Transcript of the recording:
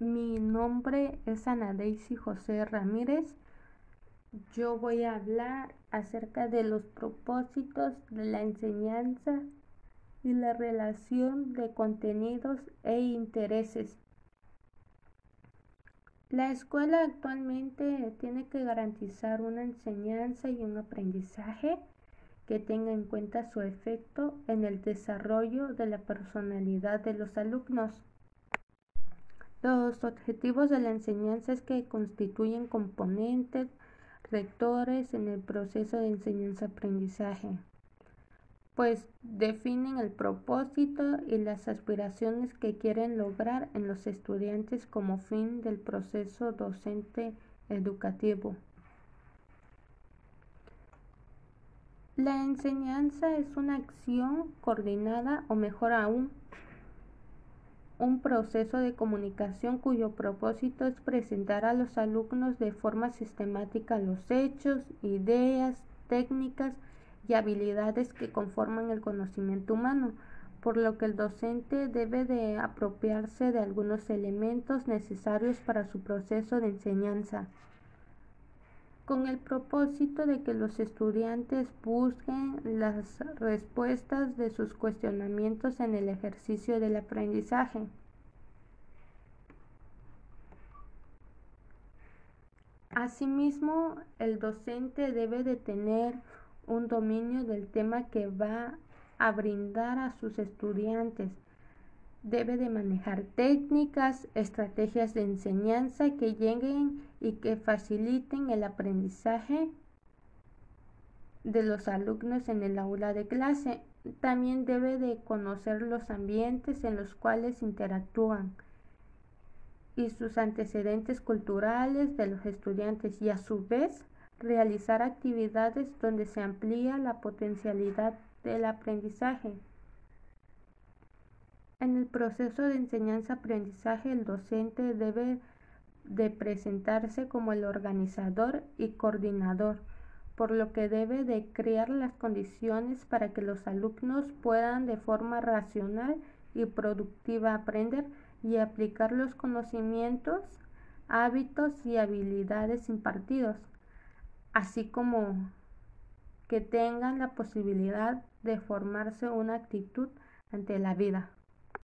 Mi nombre es Ana Daisy José Ramírez. Yo voy a hablar acerca de los propósitos de la enseñanza y la relación de contenidos e intereses. La escuela actualmente tiene que garantizar una enseñanza y un aprendizaje que tenga en cuenta su efecto en el desarrollo de la personalidad de los alumnos. Los objetivos de la enseñanza es que constituyen componentes rectores en el proceso de enseñanza-aprendizaje, pues definen el propósito y las aspiraciones que quieren lograr en los estudiantes como fin del proceso docente educativo. La enseñanza es una acción coordinada o mejor aún, un proceso de comunicación cuyo propósito es presentar a los alumnos de forma sistemática los hechos, ideas, técnicas y habilidades que conforman el conocimiento humano, por lo que el docente debe de apropiarse de algunos elementos necesarios para su proceso de enseñanza con el propósito de que los estudiantes busquen las respuestas de sus cuestionamientos en el ejercicio del aprendizaje. Asimismo, el docente debe de tener un dominio del tema que va a brindar a sus estudiantes debe de manejar técnicas, estrategias de enseñanza que lleguen y que faciliten el aprendizaje de los alumnos en el aula de clase. También debe de conocer los ambientes en los cuales interactúan y sus antecedentes culturales de los estudiantes y a su vez realizar actividades donde se amplía la potencialidad del aprendizaje. En el proceso de enseñanza-aprendizaje, el docente debe de presentarse como el organizador y coordinador, por lo que debe de crear las condiciones para que los alumnos puedan de forma racional y productiva aprender y aplicar los conocimientos, hábitos y habilidades impartidos, así como que tengan la posibilidad de formarse una actitud ante la vida.